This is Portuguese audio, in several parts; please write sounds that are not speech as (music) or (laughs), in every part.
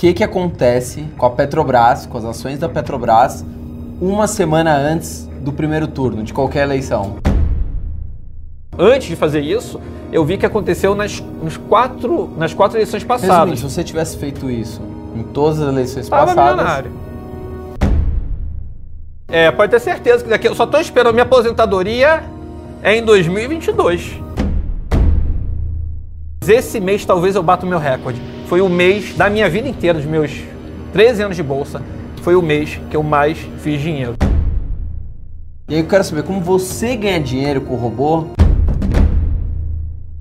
que, que acontece com a Petrobras, com as ações da Petrobras, uma semana antes do primeiro turno de qualquer eleição? Antes de fazer isso, eu vi que aconteceu nas, nos quatro, nas quatro eleições passadas. Resumindo, se você tivesse feito isso em todas as eleições Tava passadas, milionário. É, pode ter certeza que daqui eu só tô esperando minha aposentadoria é em 2022. Esse mês talvez eu bato o meu recorde. Foi o mês da minha vida inteira, dos meus 13 anos de bolsa, foi o mês que eu mais fiz dinheiro. E aí eu quero saber como você ganha dinheiro com o robô.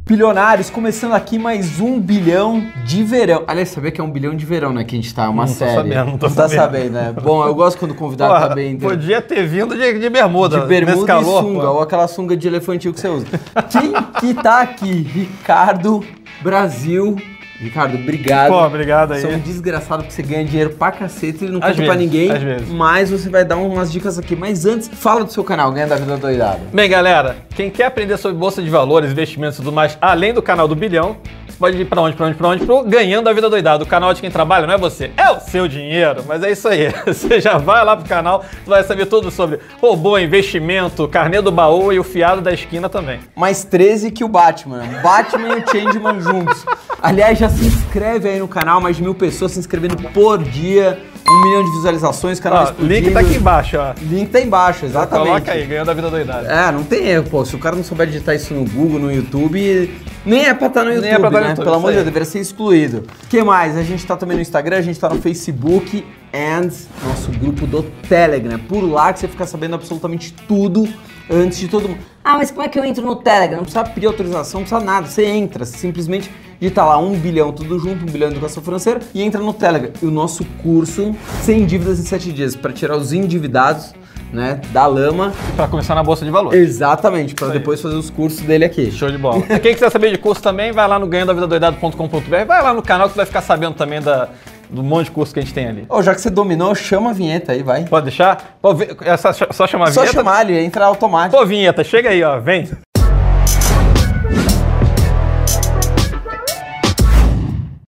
Bilionários, começando aqui mais um bilhão de verão. Aliás, sabia que é um bilhão de verão, né? Que a gente tá, é uma Não tô série. sabendo, não tô tá sabendo. né? Bom, eu gosto quando o convidado Porra, tá bem. podia ter vindo de, de bermuda. De bermuda calor, e sunga, pô. ou aquela sunga de elefantil que você usa. Quem que tá aqui? Ricardo Brasil. Ricardo, obrigado. Pô, obrigado aí. É um desgraçado porque você ganha dinheiro pra cacete e não Às conta pra ninguém. às vezes. Mas você vai dar umas dicas aqui. Mas antes, fala do seu canal, Ganha da Vida Doidada. Bem, galera, quem quer aprender sobre bolsa de valores, investimentos e tudo mais, além do canal do Bilhão, pode ir pra onde, pra onde, pra onde? Pro Ganhando a Vida Doidada. O canal de quem trabalha não é você, é o seu dinheiro. Mas é isso aí. (laughs) Você já vai lá pro canal, tu vai saber tudo sobre robô, investimento, carnê do baú e o fiado da esquina também. mais 13 que o Batman. Batman e o Changeman juntos. Aliás, já se inscreve aí no canal, mais de mil pessoas se inscrevendo por dia. Um milhão de visualizações, canal Ó, explodindo. link tá aqui embaixo, ó. Link tá embaixo, exatamente. Coloca aí, Ganhando a Vida Doidada. É, não tem erro, pô. Se o cara não souber digitar isso no Google, no YouTube, nem é pra estar no YouTube, Nem é pra estar no né? YouTube, Pelo amor de Deus, deveria ser excluído. O que mais? A gente tá também no Instagram, a gente tá no Facebook and nosso grupo do Telegram. Por lá que você fica sabendo absolutamente tudo antes de todo mundo. Ah, mas como é que eu entro no Telegram? Não precisa pedir autorização, não precisa nada. Você entra, simplesmente digita lá um bilhão tudo junto, um bilhão de educação financeira e entra no Telegram. E o nosso curso 100 dívidas em 7 dias para tirar os endividados, né, da lama Pra começar na Bolsa de Valores. Exatamente, para depois fazer os cursos dele aqui. Show de bola. Quem quiser saber de curso também, vai lá no ganhandoavidadoidado.com.br, vai lá no canal que tu vai ficar sabendo também da, do monte de curso que a gente tem ali. Ô, já que você dominou, chama a vinheta aí, vai. Pode deixar? Pô, é só, só chamar a Só vinheta? chamar ele, entra automático. Pô, vinheta, chega aí, ó, vem.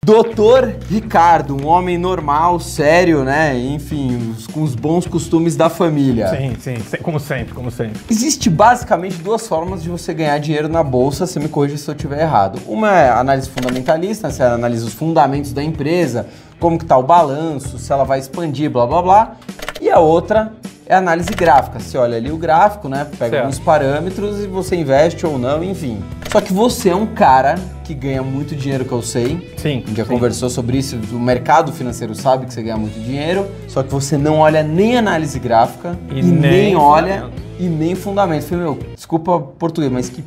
Doutor Ricardo, um homem normal, sério, né? Enfim, os- com os bons costumes da família. Sim, sim, como sempre, como sempre. Existe basicamente duas formas de você ganhar dinheiro na bolsa, você me corrija se eu estiver errado. Uma é análise fundamentalista, você analisa os fundamentos da empresa, como que tá o balanço, se ela vai expandir, blá blá blá. E a outra é análise gráfica. Você olha ali o gráfico, né? Pega Certo. alguns parâmetros e você investe ou não, enfim. Só que você é um cara que ganha muito dinheiro, que eu sei. Sim. A gente já sim. conversou sobre isso, o mercado financeiro sabe que você ganha muito dinheiro, só que você não olha nem análise gráfica E e, nem, nem olha e nem fundamento. Falei, meu, desculpa português, mas que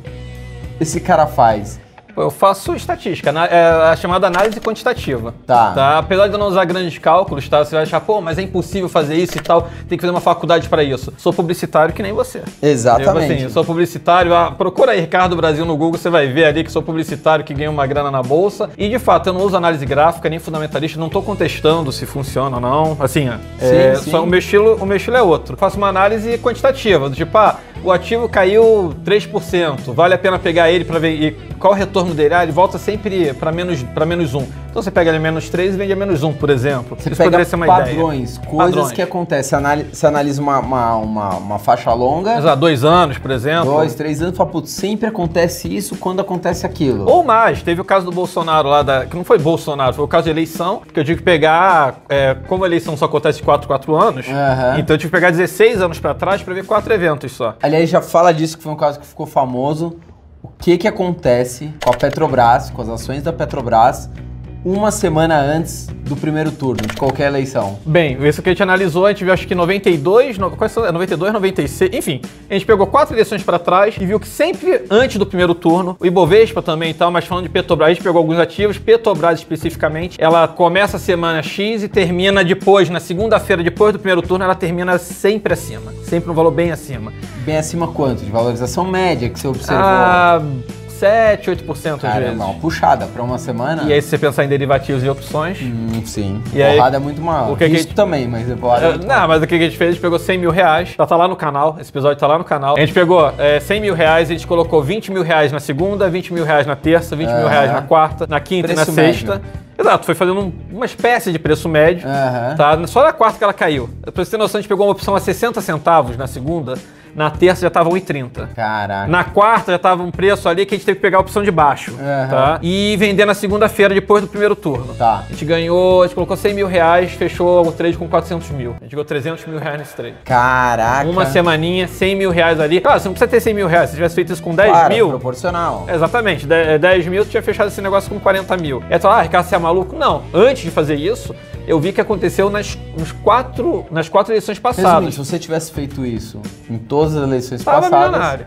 esse cara faz? Eu faço estatística, na- é a chamada análise quantitativa. Tá. Apesar de eu não usar grandes cálculos, tá? Você vai achar, pô, mas é impossível fazer isso e tal, tem que fazer uma faculdade pra isso. Sou publicitário que nem você. Exatamente. Eu, assim, eu sou publicitário, ah, procura aí Ricardo Brasil no Google, você vai ver ali que sou publicitário que ganha uma grana na bolsa. E de fato, eu não uso análise gráfica nem fundamentalista, não tô contestando se funciona ou não. Assim, ó, é, Sim, sim. só o meu estilo, o meu estilo é outro. Faço uma análise quantitativa, do tipo, ah, o ativo caiu 3%, vale a pena pegar ele para ver e qual o retorno dele? Ah, ele volta sempre para menos para menos 1. Então você pega ele a menos 3 e vende a menos 1, por exemplo. Você Isso pega poderia ser uma ideia. padrões, coisas Padrões. que acontecem. Você analisa uma, uma, uma, uma faixa longa, Exato, dois anos, por exemplo. dois, três anos, fala, putz, sempre acontece isso quando acontece aquilo. Ou mais, teve o caso do Bolsonaro lá, da, que não foi Bolsonaro, foi o caso de eleição, que eu tive que pegar, é, como a eleição só acontece de 4 4 anos, Aham. então eu tive que pegar 16 anos pra trás pra ver quatro eventos só. Aliás, já fala disso, que foi um caso que ficou famoso. Que que acontece com a Petrobras, com as ações da Petrobras, uma semana antes do primeiro turno de qualquer eleição? Bem, isso que a gente analisou, a gente viu acho que 92, no, quais são? É 92, 96, enfim, a gente pegou quatro eleições pra trás e viu que sempre antes do primeiro turno, o Ibovespa também e tal, mas falando de Petrobras, a gente pegou alguns ativos, Petrobras especificamente, ela começa a semana X e termina depois, na segunda-feira depois do primeiro turno, ela termina sempre acima, sempre um valor bem acima. Bem acima quanto? De valorização média que você observou? Ah, 7, 8% às Caramba, vezes. uma puxada pra uma semana. E aí, se você pensar em derivativos e opções. Hum, sim. E aí, porrada é muito maior. o que que a Risco gente- também, mas é porrada é É, não, maior. mas o que a gente fez? A gente pegou 100 mil reais, tá, tá lá no canal, esse episódio tá lá no canal. A gente pegou é, 100 mil reais, a gente colocou 20 mil reais na segunda, 20 mil reais na terça, 20 mil reais na quarta, na quinta e Preço na sexta. Exato, foi fazendo um- uma espécie de preço médio. Aham. Tá? Só na quarta que ela caiu. Pra você ter noção, a gente pegou uma opção a 60 centavos na segunda, na terça já tava 1,30. Caraca. Na quarta já tava um preço ali que a gente teve que pegar a opção de baixo, Aham. tá? E vender na segunda-feira, depois do primeiro turno. Tá. A gente ganhou, a gente colocou 100 mil reais, fechou o trade com 400 mil. A gente ganhou 300 mil reais nesse trade. Caraca. Uma semaninha, 100 mil reais ali. Claro, você não precisa ter 100 mil reais. Se tivesse feito isso com 10 Claro, mil... proporcional. Exatamente, de- 10 mil, tu tinha fechado esse negócio com 40 mil. Aí tu fala, ah, Ricardo, você é maluco? Não. Antes de fazer isso, eu vi que aconteceu nas, nos quatro, nas quatro eleições Resumindo, passadas. se você tivesse feito isso em todas as eleições Tava passadas, milionário.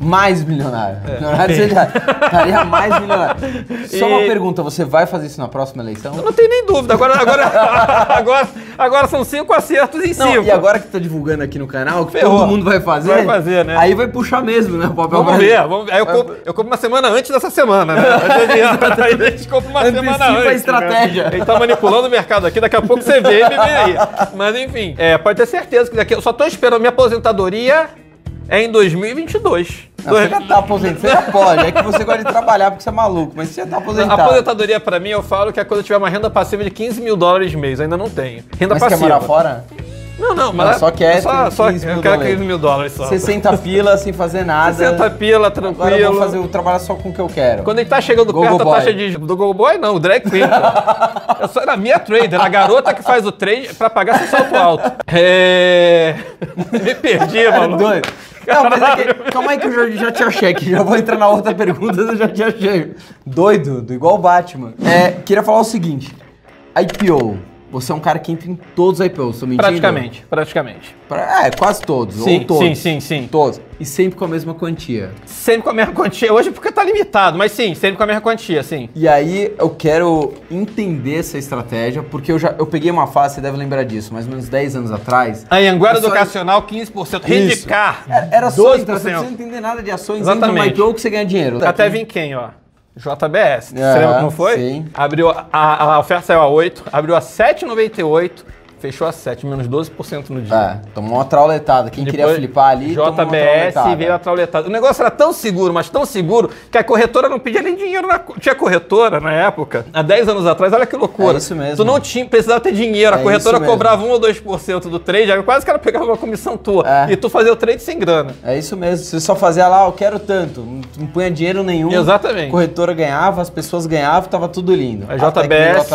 Mais milionário. É. Milionário você já estaria mais milionário. Só uma E- pergunta, você vai fazer isso na próxima eleição? Eu não tenho nem dúvida. Agora, agora, (laughs) agora, agora são cinco acertos em Não, cinco. e agora que tá divulgando aqui no canal, que Ferrou. todo mundo vai fazer. Vai fazer, né? Aí vai puxar mesmo, né? O papel Vamos ver, vamos ver. Aí eu compro, eu compro uma semana antes dessa semana, né? (laughs) Aí a gente compra uma Antecipa semana antes. a estratégia. Né? Gente tá manipulando o mercado aqui, daqui a pouco você vê e me vê aí. Mas enfim, é, pode ter certeza que daqui. Eu só tô esperando minha aposentadoria é em 2022. Não, você já tá aposentado, você já pode. É que você gosta de trabalhar porque você é maluco, mas você já tá A aposentado. aposentadoria pra mim, eu falo que é quando eu tiver uma renda passiva de 15 mil dólares mês. Ainda não tenho. Renda Mas quer passiva. morar fora? Não, não, mas. Não, só quer só, 15 só, mil Eu quero dólares. 15 mil dólares só. 60 pila sem fazer nada. 60 pila, Agora eu tranquilo. vou fazer o trabalho só com o que eu quero. Quando ele tá chegando Gogo perto da taxa de do Google Boy, não, o drag queen. (laughs) Eu sou na minha trader, a garota que faz o trade pra pagar seu salto alto. É. (laughs) Me perdi, É mano. doido. Não, mas é que, calma aí que eu já, já te achei aqui. Já vou entrar na outra pergunta, eu já te achei. Doido, do igual o Batman. É, queria falar o seguinte. IPO. Você é um cara que entra em todos os IPOs, tô mentindo? Praticamente, praticamente. Pra- é, quase todos. Sim, ou todos. sim, sim, sim. Todos. E sempre com a mesma quantia. Sempre com a mesma quantia. Hoje porque tá limitado, mas sim, sempre com a mesma quantia, sim. E aí eu quero entender essa estratégia, porque eu já eu peguei uma fase, você deve lembrar disso, mais ou menos 10 anos atrás. A Anguera É só- Educacional, 15%. Redicar. Era, era só 12%. entrar, você não precisa entender nada de ações, Exatamente. entra no IPO que você ganha dinheiro. Até vim quem, ó? JBS. Você Ah, lembra como foi? sim. Abriu a, a oferta saiu a 8, abriu a 7,98, fechou a 7, menos 12% no dia. É, tomou uma trauletada. Quem queria Depois, flipar ali, JBS veio a trauletada. O negócio era tão seguro, mas tão seguro, que a corretora não pedia nem dinheiro. Na... Tinha corretora na época, há 10 anos atrás, olha que loucura. É isso mesmo. Tu não tinha, precisava ter dinheiro, a É corretora cobrava 1 ou 2% do trade, aí quase que ela pegava uma comissão tua. É. E tu fazia o trade sem grana. É isso mesmo. Você só fazia lá, eu quero tanto. Não punha dinheiro nenhum. Exatamente. A corretora ganhava, as pessoas ganhavam, tava tudo lindo. A que veio JBS,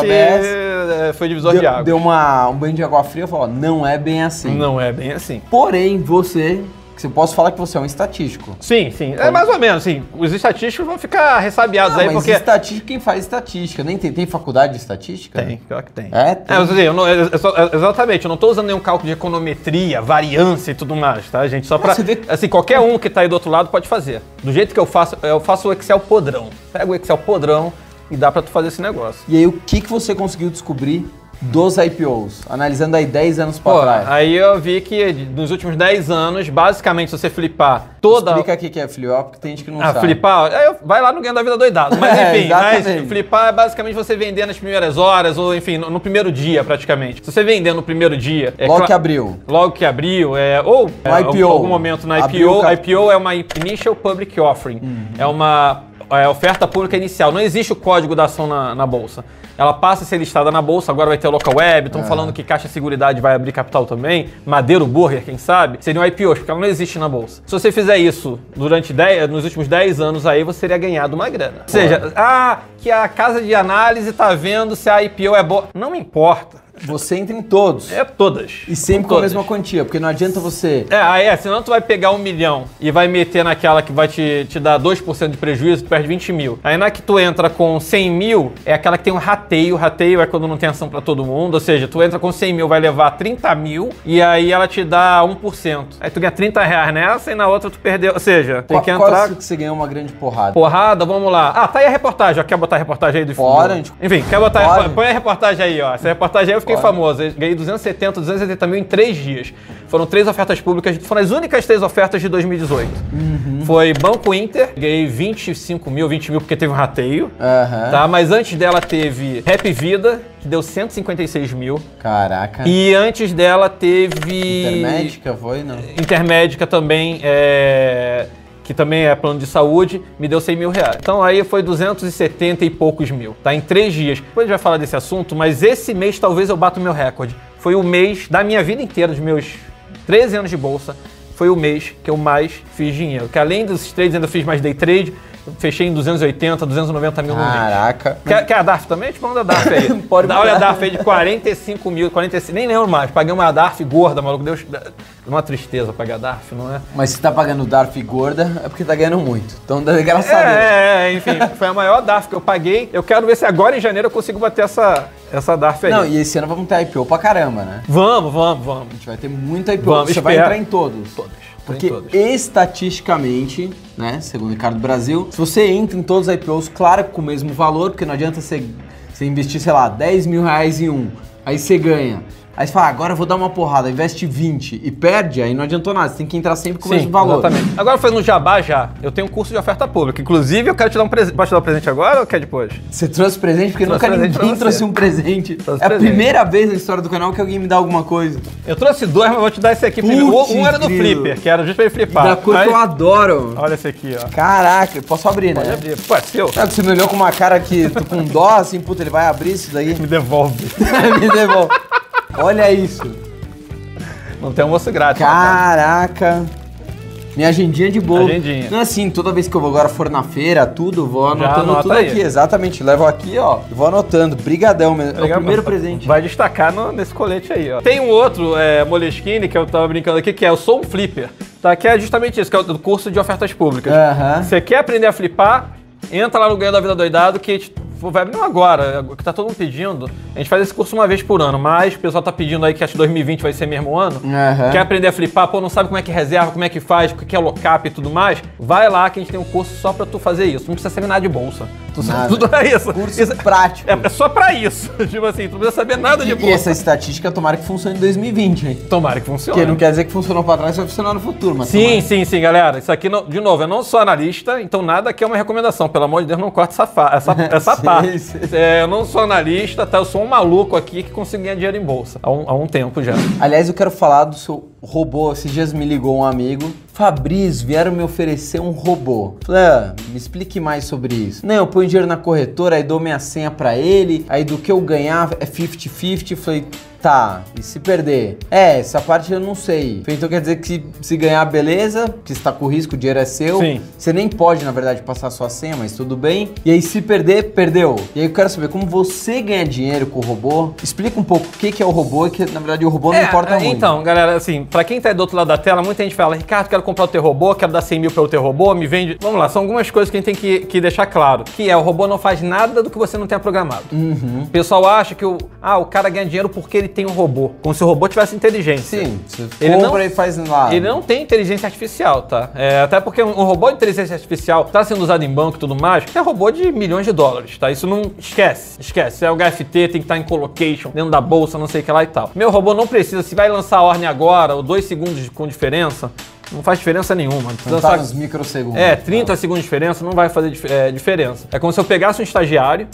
foi divisor de deu, água. deu uma, um banho de água fria e falou, não é bem assim. Não é bem assim. Porém, você, que você posso falar que você é um estatístico. Sim, sim. É mais ou menos, sim. Os estatísticos vão ficar ressabiados Não, aí, mas porque. estatística, quem faz estatística? Nem tem, tem faculdade de estatística? Tem, pior que tem. É, tem. É, mas assim, eu não- eu- exatamente, eu não tô usando nenhum cálculo de econometria, variância e tudo mais, tá, gente? Só pra. você vê- Assim, qualquer um que tá aí do outro lado pode fazer. Do jeito que eu faço, eu faço o Excel podrão. Pega o Excel podrão e dá pra tu fazer esse negócio. E aí, o que, que você conseguiu descobrir dos IPOs? Analisando aí 10 anos pra Pô, trás. aí eu vi que nos últimos 10 anos, basicamente, se você flipar toda. Explica o que é flip, porque tem gente que não Ah, sabe. flipar, vai lá no Ganho da Vida Doidado. Mas (laughs) É, enfim, mas exatamente. flipar é basicamente você vender nas primeiras horas, ou enfim, no, no primeiro dia praticamente. Se você vender no primeiro dia. é Logo que abriu. Logo que abriu, é, ou é, IPO. algum- momento na Abriu IPO. cap- IPO é uma Initial Public Offering. É uma é, oferta pública inicial. Não existe o código da ação na, na bolsa. Ela passa a ser listada na bolsa, agora vai ter local web, É. estão falando que Caixa Seguridade vai abrir capital também, Madeiro Burger, quem sabe, seriam IPOs, porque ela não existe na bolsa. Se você fizer isso durante 10, nos últimos 10 anos aí, você teria ganhado uma grana. Ou seja, ah, que a casa de análise tá vendo se a IPO é boa. Não me importa. Você entra em todos. É todas. E sempre São com a mesma quantia, porque não adianta você. É, aí é, senão tu vai pegar um milhão e vai meter naquela que vai te, te dar 2% de prejuízo, tu perde 20 mil. Aí na que tu entra com 100 mil, é aquela que tem um rateio. Rateio é quando não tem ação pra todo mundo, ou seja, tu entra com 100 mil, vai levar 30 mil e aí ela te dá 1%. Aí tu ganha 30 reais nessa e na outra tu perdeu. Ou seja, tem Qual, que entrar... que você ganhou uma grande porrada? Porrada, vamos lá. Ah, tá aí a reportagem. ó. Quer botar a reportagem aí do Bora, do- gente. Enfim, quer botar. Põe a reportagem aí, ó. Essa reportagem aí eu fiquei Bora. famoso. Eu ganhei 270, 270 mil em três dias. Foram três ofertas públicas, foram as únicas três ofertas de 2018. Foi Banco Inter, ganhei 25 mil, 20 mil porque teve um rateio. Aham. Tá, mas antes dela teve Rap Vida, que deu 156 mil. Caraca. E antes dela teve. Intermédica foi, não? Intermédica também, é, que também é plano de saúde, me deu 100 mil reais. Então aí foi 270 e poucos mil, tá? Em três dias. Depois a gente vai falar desse assunto, mas esse mês talvez eu bato o meu recorde. Foi o mês da minha vida inteira, dos meus 13 anos de bolsa, foi o mês que eu mais fiz dinheiro. Que além dos trades, ainda fiz mais day trade, fechei em 280, 290 mil no mês. Caraca. Quer, quer a DARF também? Te manda a DARF aí. (laughs) Pode Dá, Olha a. DARF aí de 45 mil, 45, nem lembro mais. Paguei uma DARF gorda, maluco. Deu uma tristeza pagar a DARF, não é? Mas se tá pagando Darf gorda, é porque tá ganhando muito. Então, graças a Deus. É, é, enfim, foi a maior DARF que eu paguei. Eu quero ver se agora em janeiro eu consigo bater essa, essa DARF aí. Não, e esse ano vamos ter IPO pra caramba, né? Vamos, vamos, vamos. A gente vai ter muita IPO. Vamos, Você vai espero. entrar em todos. Todos. Porque estatisticamente, né, segundo o Ricardo Brasil, se você entra em todos os IPOs, claro que com o mesmo valor, porque não adianta você, você investir, sei lá, 10 mil reais em um, aí você ganha. Aí você fala, "Ah, agora eu vou dar uma porrada, investe 20 e perde, aí não adiantou nada, você tem que entrar sempre com o mesmo valor. exatamente. (laughs) Agora fazendo um jabá já, eu tenho um curso de oferta pública. Inclusive, eu quero te dar um presente. Posso te dar um presente agora ou quer depois? Você trouxe presente porque Trouxe nunca presente ninguém trouxe um presente. (laughs) Trouxe é a presente. primeira vez na história do canal que alguém me dá alguma coisa. Eu trouxe dois, mas vou te dar esse aqui Putz, primeiro. Um era do. Flipper, que era justo pra ele flipar. da cor que eu Mas- adoro. Olha esse aqui, ó. Caraca, posso abrir, Pode né? abrir. Pô, é seu. Sabe que você me olhou com uma cara que tô com dó, assim, puta, ele vai abrir isso daí? (laughs) Me devolve. me devolve. Olha isso. Não tem almoço grátis. Caraca. Minha agendinha de bolo. Agendinha. Não é assim, toda vez que eu agora for na feira, tudo, vou anotando anota tudo aí. aqui. Exatamente, levo aqui, ó. Vou anotando. Brigadão, mesmo. É o primeiro presente. Vai destacar no- nesse colete aí, ó. Tem um outro é, Moleskine que eu tava brincando aqui, que é o Sou um Flipper. Tá? Que é justamente isso, que é o curso de ofertas públicas. Você quer aprender a flipar? Entra lá no Ganho da Vida Doidado, que vai abrir não agora, é que tá todo mundo pedindo. A gente faz esse curso uma vez por ano, mas o pessoal tá pedindo aí que acho que 2020 vai ser mesmo ano. Aham. Quer aprender a flipar? Pô, não sabe como é que reserva, como é que faz, o que é lockup e tudo mais? Vai lá que a gente tem um curso só pra tu fazer isso. Não precisa saber nada de bolsa. Tu Nada. Tudo é isso. Curso Isso- prático. é, é só pra isso. (laughs) tipo assim, tu não precisa saber nada de E, e bolsa. essa estatística, tomara que funcione em 2020, hein? Tomara que funcione. Porque não quer dizer que funcionou pra trás, vai funcionar no futuro, mas Sim, tomara. sim, sim, galera. Isso aqui, não- de novo, eu não sou analista, então nada aqui é uma recomendação. Pelo amor de Deus, não corte essa, essa, (laughs) essa parte. Sim. (laughs) É, eu não sou analista, tá? Eu sou um maluco aqui que consigo ganhar dinheiro em bolsa. Há um, há um tempo já. Aliás, eu quero falar do seu robô. Esses dias me ligou um amigo. Fabrício, vieram me oferecer um robô. Falei, ah, me explique mais sobre isso. Não, eu ponho dinheiro na corretora, aí dou minha senha pra ele, aí do que eu ganhar é 50-50. Falei, tá, e se perder? É, essa parte eu não sei. Então quer dizer que se, ganhar, beleza, que está com risco, o dinheiro é seu. Sim. Você nem pode, na verdade, passar sua senha, mas tudo bem. E aí, se perder, perdeu. E aí eu quero saber como você ganha dinheiro com o robô. Explica um pouco o que que é o robô que, na verdade, o robô não É, importa muito. Então, galera, assim, pra quem tá aí do outro lado da tela, muita gente fala, Ricardo, quero comprar o teu robô, quero dar 100 mil pelo teu robô, me vende. Vamos lá, são algumas coisas que a gente tem que, que deixar claro. Que é, o robô não faz nada do que você não tenha programado. Uhum. O pessoal acha que o, ah, o cara ganha dinheiro porque ele tem um robô. Como se o robô tivesse inteligência. Sim, você Ele compra não- e faz lá. Ele não tem inteligência artificial, tá? É, até porque um um robô de inteligência artificial tá sendo usado em banco e tudo mais, é robô de milhões de dólares, tá? Isso não esquece, esquece. É o HFT, tem que estar em colocation, dentro da bolsa, não sei o que lá e tal. Meu robô não precisa, se vai lançar a ordem agora, ou dois segundos com diferença, não faz diferença nenhuma. Não tá nos microsegundos. é, 30 segundos de diferença não vai fazer é, diferença. É como se eu pegasse um estagiário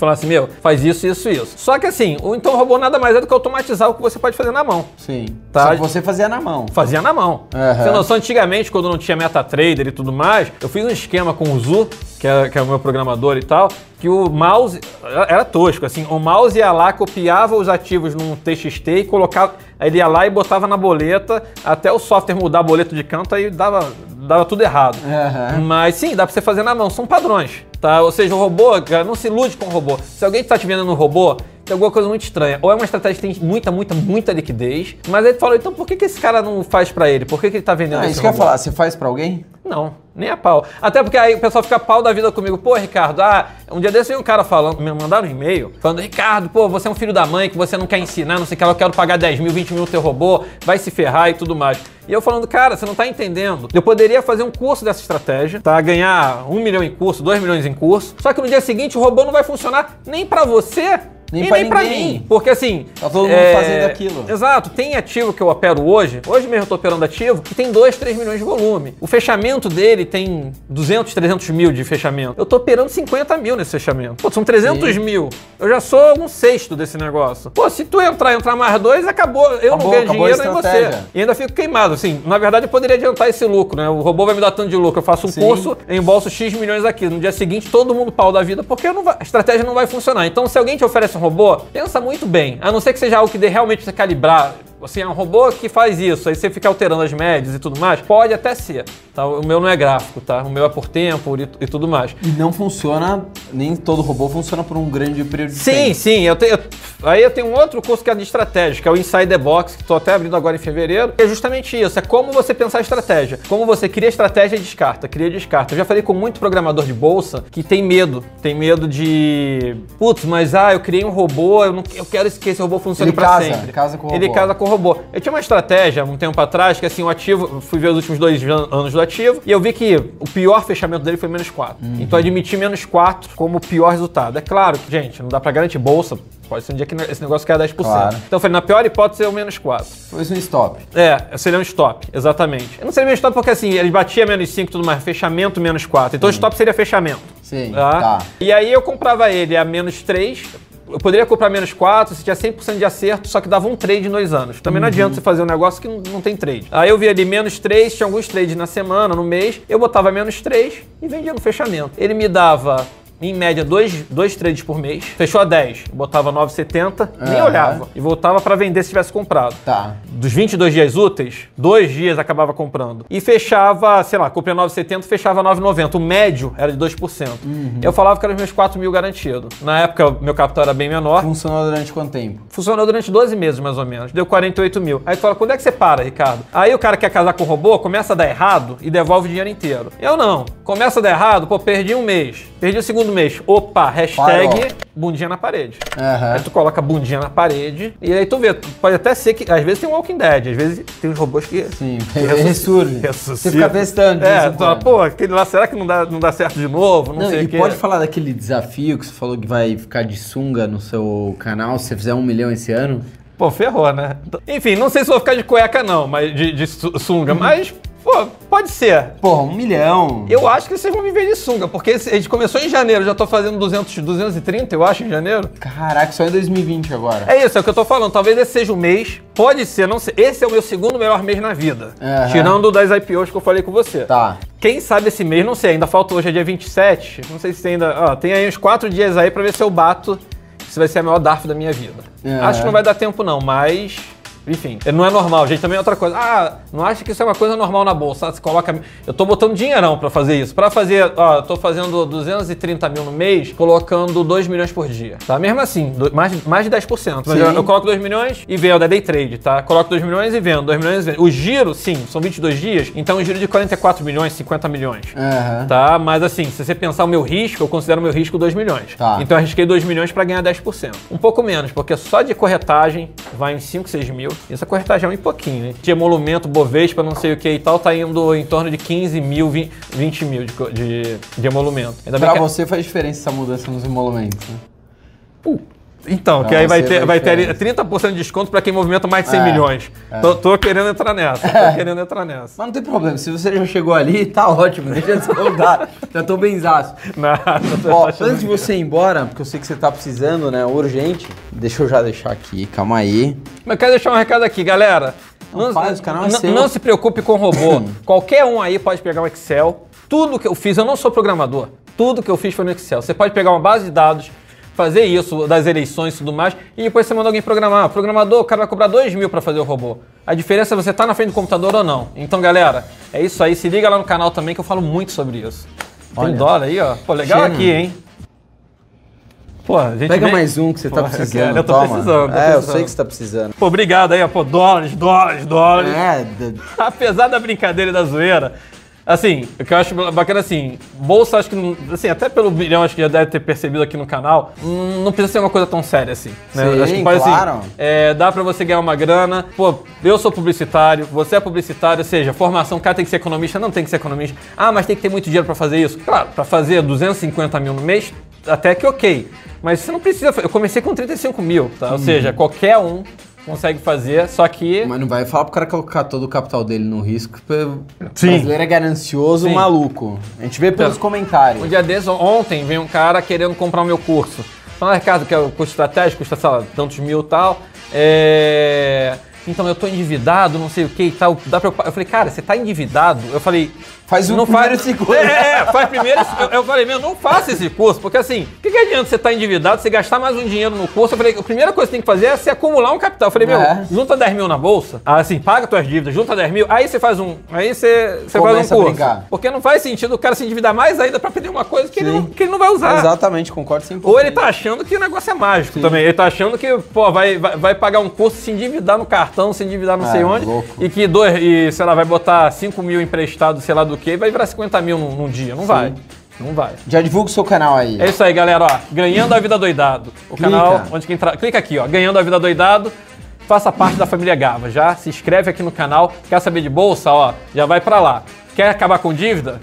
e falasse, meu, faz isso, isso, isso. Só que assim, o então robô nada mais é do que automatizar o que você pode fazer na mão. Sim. Tá. Só que você fazia na mão. Fazia na mão. Aham. Você noção, antigamente, quando não tinha MetaTrader e tudo mais, eu fiz um esquema com o Zu, que é, que é o meu programador e tal, que o mouse era tosco, assim, o mouse ia lá, copiava os ativos num TXT e colocava, aí ele ia lá e botava na boleta, até o software mudar a boleta de canto, aí dava, dava tudo errado. Aham. Mas sim, dá pra você fazer na mão, são padrões, tá? Ou seja, o robô, cara, não se ilude com o robô. Se alguém tá te vendo no robô, tem alguma coisa muito estranha. Ou é uma estratégia que tem muita, muita, muita liquidez, mas aí tu falou, então por que, que esse cara não faz pra ele? Por que, que ele tá vendendo Ah, esse isso que eu ia robô? falar. Você faz pra alguém? Não, nem a pau. Até porque aí o pessoal fica pau da vida comigo. Pô, Ricardo, ah, um dia desse veio um cara falando, me mandaram um e-mail, falando, Ricardo, pô, você é um filho da mãe que você não quer ensinar, não sei o que, eu quero pagar 10 mil, 20 mil no teu robô, vai se ferrar e tudo mais. E eu falando, cara, você não tá entendendo. Eu poderia fazer um curso dessa estratégia, tá? Ganhar um milhão em curso, dois milhões em curso. Só que no dia seguinte o robô não vai funcionar nem pra você Nem e pra nem pra ninguém. mim. Porque assim. Tá todo mundo fazendo aquilo. Exato. Tem ativo que eu opero hoje. Hoje mesmo eu tô operando ativo que tem 2, 3 milhões de volume. O fechamento dele tem 200, 300 mil de fechamento. Eu tô operando 50 mil nesse fechamento. Pô, são 300 Sim. mil. Eu já sou um sexto desse negócio. Pô, se tu entrar entrar mais dois, acabou. Eu Acabou, não ganho dinheiro nem você. E ainda fico queimado. Assim, na verdade, eu poderia adiantar esse lucro, né? O robô vai me dar tanto de lucro. Eu faço um Sim. curso, embolso X milhões aqui. No dia seguinte, todo mundo pau da vida, porque vai- a estratégia não vai funcionar. Então, se alguém te oferece um robô, pensa muito bem. A não ser que seja algo que dê realmente pra você calibrar. Assim, é um robô que faz isso, aí você fica alterando as médias e tudo mais. Pode até ser. Tá? O meu não é gráfico, tá? O meu é por tempo e, e tudo mais. E não funciona, nem todo robô funciona por um grande período de Sim, tempo. sim. Eu tenho, eu- aí eu tenho um outro curso que é de estratégia, que é o Inside the Box, que estou até abrindo agora em fevereiro. É justamente isso. É como você pensar a estratégia. Como você cria estratégia e descarta. Cria e descarta. Eu já falei com muito programador de bolsa que tem medo. Tem medo de. Putz, mas ah, eu criei um robô, eu, não, eu quero que esse robô funcione Ele para sempre. ele casa com o Ele robô. casa com robô. Eu tinha uma estratégia um tempo atrás que assim, o ativo, fui ver os últimos dois an- anos do ativo e eu vi que o pior fechamento dele foi menos 4. Uhum. Então eu admiti menos 4 como o pior resultado. É claro que, gente, não dá pra garantir bolsa. Pode ser um dia que esse negócio cai a 10%. Claro. Então eu falei, na pior hipótese é o menos 4. Foi um stop. É, seria um stop, exatamente. Eu não seria menos stop porque assim, ele batia menos 5 e tudo mais, fechamento menos 4. Então o stop seria fechamento. Sim, Tá? tá. E aí eu comprava ele a menos 3. Eu poderia comprar menos 4 se tinha 100% de acerto, só que dava um trade em dois anos. Também não adianta você fazer um negócio que não, não tem trade. Aí eu via ali menos 3, tinha alguns trades na semana, no mês. Eu botava menos 3 e vendia no fechamento. Ele me dava, em média, dois, dois trades por mês. Fechou a 10, botava 9,70, nem Aham. olhava. E voltava para vender se tivesse comprado Tá. dos 22 dias úteis, dois dias acabava comprando. E fechava, sei lá, comprei 9,70, fechava 9,90. O médio era de 2%. Eu falava que eram os meus 4 mil garantidos. Na época, meu capital era bem menor. Funcionou durante quanto tempo? Funcionou durante 12 meses, mais ou menos. Deu 48 mil. Aí tu fala, quando é que você para, Ricardo? Aí o cara quer casar com o robô, começa a dar errado e devolve o dinheiro inteiro. Eu não. Começa a dar errado, pô, perdi um mês. Perdi o segundo mês. Opa, hashtag Parou. bundinha na parede. Aham. Aí tu coloca bundinha na parede e aí tu vê. Pode até ser que. Às vezes tem um Walking Dead, às vezes tem uns robôs que. Sim, (laughs) que ressurge. Você fica testando. É, tu fala, pô, aquele lá, será que não dá, não dá certo de novo? Não, Não, sei e o quê. pode falar daquele desafio que você falou que vai ficar de sunga no seu canal se você fizer um milhão esse ano? Pô, ferrou, né? Enfim, não sei se vou ficar de cueca, não, mas de, de su- sunga, mas, pô, pode ser. Porra, um milhão. Eu acho que vocês vão me ver de sunga, porque a gente começou em janeiro, já tô fazendo 200, 230, eu acho, em janeiro. Caraca, só em 2020 agora. É isso, é o que eu tô falando. Talvez esse seja o mês. Pode ser, não sei. Esse é o meu segundo melhor mês na vida. Aham. Tirando das IPOs que eu falei com você. Tá. Quem sabe esse mês, não sei, ainda falta hoje, é dia 27. Não sei se tem ainda. Ó, tem aí uns quatro dias aí pra ver se eu bato. Se vai ser a maior DARF da minha vida. É. Acho que não vai dar tempo, não, mas. Enfim, não é normal, gente. Também é outra coisa. Ah, não acha que isso é uma coisa normal na bolsa? Ah, Você coloca. Eu tô botando dinheirão pra fazer isso. Pra fazer, ó, eu tô fazendo 230 mil no mês, colocando 2 milhões por dia. Tá? Mesmo assim, do- mais, de- mais de 10%. Mas eu, eu coloco 2 milhões e vendo, é day trade, tá? Coloco 2 milhões e vendo, 2 milhões e vendo. O giro, sim, são 22 dias, então um giro de 44 milhões, 50 milhões. Aham. Tá, mas assim, se você pensar o meu risco, eu considero o meu risco 2 milhões. Tá. Então eu arrisquei 2 milhões para ganhar 10%. Um pouco menos, porque só de corretagem vai uns 5, 6 mil. Essa corretagem é um pouquinho, hein? De emolumento, Bovespa, não sei o que e tal, tá indo em torno de 15 mil, 20, 20 mil de, de, de emolumento. Ainda Pra que- você faz diferença essa mudança nos emolumentos, né? Então, que aí vai você ter, vai vai ter diferença. 30% de desconto para quem movimenta mais de 100 É, milhões. é. Tô, tô querendo entrar nessa, tô (laughs) querendo entrar nessa. Mas não tem problema, se você já chegou ali, tá ótimo, deixa descontar. (laughs) já tô benzaço. Nada, Ó, antes de você ir embora, porque eu sei que você tá precisando, né, urgente, deixa eu já deixar aqui, calma aí. Mas quero deixar um recado aqui, galera. Não faz, o canal é seu. não se preocupe com robô. (clears throat) Qualquer um aí pode pegar um Excel. Tudo que eu fiz, eu não sou programador. Tudo que eu fiz foi no Excel. Você pode pegar uma base de dados, fazer isso das eleições e tudo mais, e depois você manda alguém programar. Programador, o cara vai cobrar 2 mil para fazer o robô. A diferença é você estar na frente do computador ou não. Então, galera, é isso aí. Se liga lá no canal também que eu falo muito sobre isso. Tem Olha. dólar aí, ó. Pô, legal aqui, hein? Pô, a gente Pega vem- mais um que você tá Pô, (laughs) precisando, eu tô precisando, tô é, eu precisando. sei que você tá precisando. Pô, obrigado aí, ó. Pô, dólares, dólares, dólares. É, (laughs) Apesar da brincadeira e da zoeira, assim, o que eu acho bacana assim, bolsa, acho que, não- assim, até pelo bilhão, acho que já deve ter percebido aqui no canal, hum, não precisa ser uma coisa tão séria assim. Né? Sim, acho que pode, assim, claro. é, dá pra você ganhar uma grana. Pô, eu sou publicitário, você é publicitário, ou seja, formação, o cara tem que ser economista, não tem que ser economista. Ah, mas tem que ter muito dinheiro pra fazer isso. Claro, pra fazer 250 mil no mês, até que ok. Mas você não precisa. Eu comecei com 35 mil, tá? Ou seja, qualquer um consegue fazer, só que. Mas não vai falar pro cara colocar todo o capital dele no risco. porque O brasileiro é ganancioso, Sim. maluco. A gente vê pelos Então, comentários. Um dia desses, ontem, veio um cara querendo comprar o meu curso. Falando, Ricardo, que é o curso estratégico, custa, sei lá, tantos mil e tal. É... Então, eu tô endividado, não sei o que e tal. Dá pra eu... eu falei, cara, você tá endividado? Eu falei... Faz o não primeiro faz... e segundo. É, faz primeiro. Eu, eu falei, meu, não faça esse curso, porque assim, o que, que adianta você estar endividado, você gastar mais um dinheiro no curso? Eu falei, a primeira coisa que você tem que fazer é se acumular um capital. Eu falei, meu, É. junta 10 mil na bolsa, assim, paga tuas dívidas, junta 10 mil, aí você faz um. Aí você, você faz um curso. Porque não faz sentido o cara se endividar mais ainda pra aprender uma coisa que, ele Sim. não, que ele não vai usar. Exatamente, concordo 100%. Ou ele tá achando que o negócio é mágico também. Ele tá achando que, pô, vai, vai, vai pagar um curso, se endividar no cartão, se endividar não É, sei onde. louco. E que, dois, e, sei lá, vai botar 5 mil emprestado, sei lá do que, e vai virar 50 mil num, num dia. Não vai. Não vai. Já divulga o seu canal aí. É isso aí, galera, ó. Ganhando a Vida Doidado. O Clica. canal onde quem entra... Clica aqui, ó. Ganhando a Vida Doidado. Faça parte da família Gava, já? Se inscreve aqui no canal. Quer saber de bolsa, ó? Já vai pra lá. Quer acabar com dívida?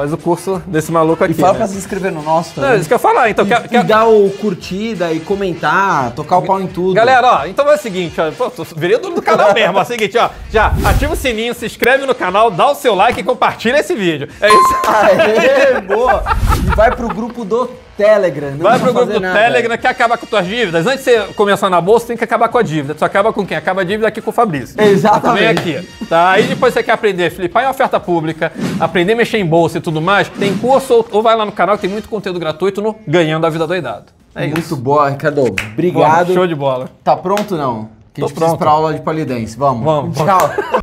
Faz o curso desse maluco aqui. E fala né? pra se inscrever no nosso também. Não, isso que eu ia falar. Então, quer, E quer... dar o curtida e comentar, tocar o pau em tudo. Galera, ó, então é o seguinte, ó, pô, tô virei dono do canal mesmo, é o seguinte, ó, já ativa o sininho, se inscreve no canal, dá o seu like e compartilha esse vídeo. É isso. Aê, boa! E vai pro grupo do Telegram. Não Vai precisa pro grupo do nada. Telegram, quer acabar com tuas dívidas? Antes de você começar na bolsa, tem que acabar com a dívida. Tu acaba com quem? Acaba a dívida aqui com o Fabrício. Exatamente. Vem aqui. Tá? Aí depois você quer aprender a flipar em oferta pública, aprender a mexer em bolsa e tudo mais, tem curso ou, vai lá no canal que tem muito conteúdo gratuito no Ganhando a Vida Doidado. É Muito isso. boa, Ricardo. Obrigado. Show de bola. Tá pronto não? Que a Tô gente precisa ir pronto. pra aula de polidense. Vamos. Vamos, Tchau. (laughs)